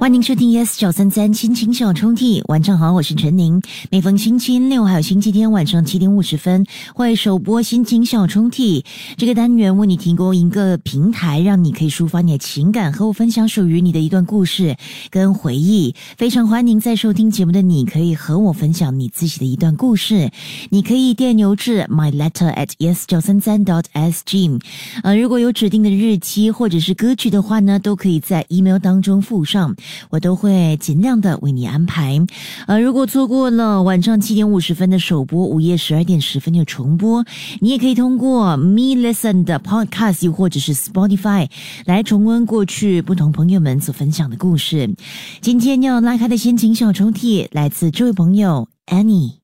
欢迎收听 Yes 九三三心情小抽屉。晚上好，我是陈宁。每逢星期六还有星期天晚上七点五十分会首播心情小抽屉这个单元，为你提供一个平台，让你可以抒发你的情感，和我分享属于你的一段故事跟回忆。非常欢迎在收听节目的你，可以和我分享你自己的一段故事。你可以电邮至 my letter at yes 九三三 dot s g。呃，如果有指定的日期或者是歌曲的话呢，都可以在 email 当中附上。我都会尽量的为你安排。呃，如果错过了晚上七点五十分的首播，午夜十二点十分的重播，你也可以通过 Me Listen 的 Podcast 又或者是 Spotify 来重温过去不同朋友们所分享的故事。今天要拉开的心情小抽屉来自这位朋友 Annie。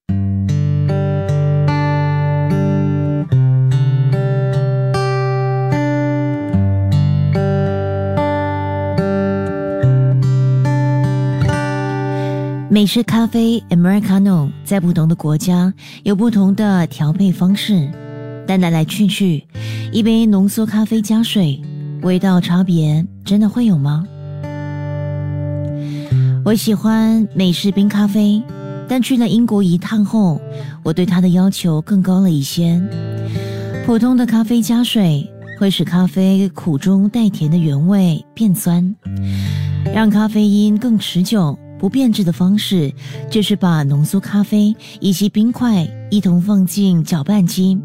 美式咖啡 Americano 在不同的国家有不同的调配方式，但来来去去，一杯浓缩咖啡加水，味道差别真的会有吗？我喜欢美式冰咖啡，但去了英国一趟后，我对它的要求更高了一些。普通的咖啡加水会使咖啡苦中带甜的原味变酸，让咖啡因更持久。不变质的方式就是把浓缩咖啡以及冰块一同放进搅拌机，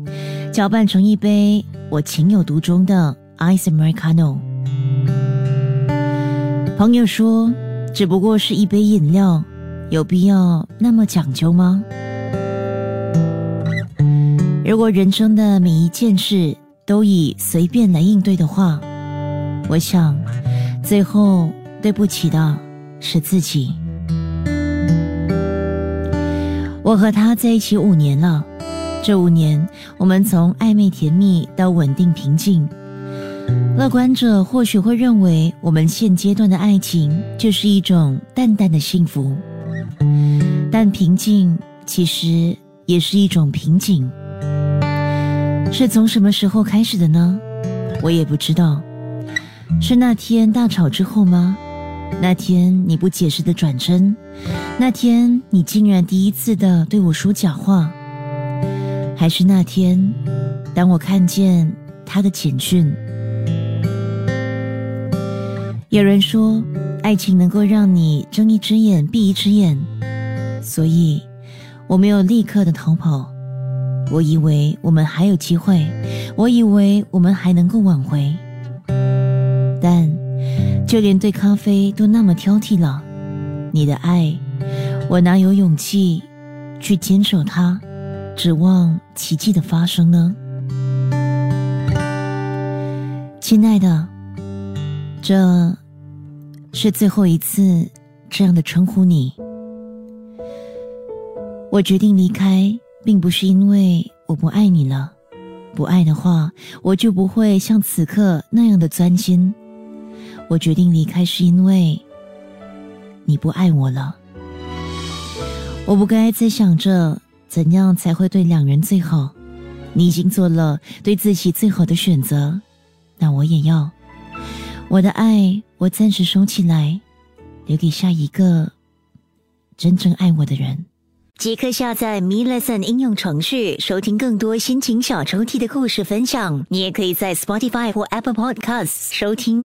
搅拌成一杯我情有独钟的 Ice Americano。朋友说，只不过是一杯饮料，有必要那么讲究吗？如果人生的每一件事都以随便来应对的话，我想，最后对不起的是自己。我和他在一起五年了，这五年我们从暧昧甜蜜到稳定平静。乐观者或许会认为，我们现阶段的爱情就是一种淡淡的幸福，但平静其实也是一种瓶颈。是从什么时候开始的呢？我也不知道。是那天大吵之后吗？那天你不解释的转身，那天你竟然第一次的对我说假话，还是那天，当我看见他的简讯。有人说，爱情能够让你睁一只眼闭一只眼，所以我没有立刻的逃跑。我以为我们还有机会，我以为我们还能够挽回，但。就连对咖啡都那么挑剔了，你的爱，我哪有勇气去坚守它，指望奇迹的发生呢？亲爱的，这是最后一次这样的称呼你。我决定离开，并不是因为我不爱你了，不爱的话，我就不会像此刻那样的钻心。我决定离开，是因为你不爱我了。我不该再想着怎样才会对两人最好。你已经做了对自己最好的选择，那我也要。我的爱，我暂时收起来，留给下一个真正爱我的人。即刻下载 Me Lesson 应用程序，收听更多心情小抽屉的故事分享。你也可以在 Spotify 或 Apple Podcasts 收听。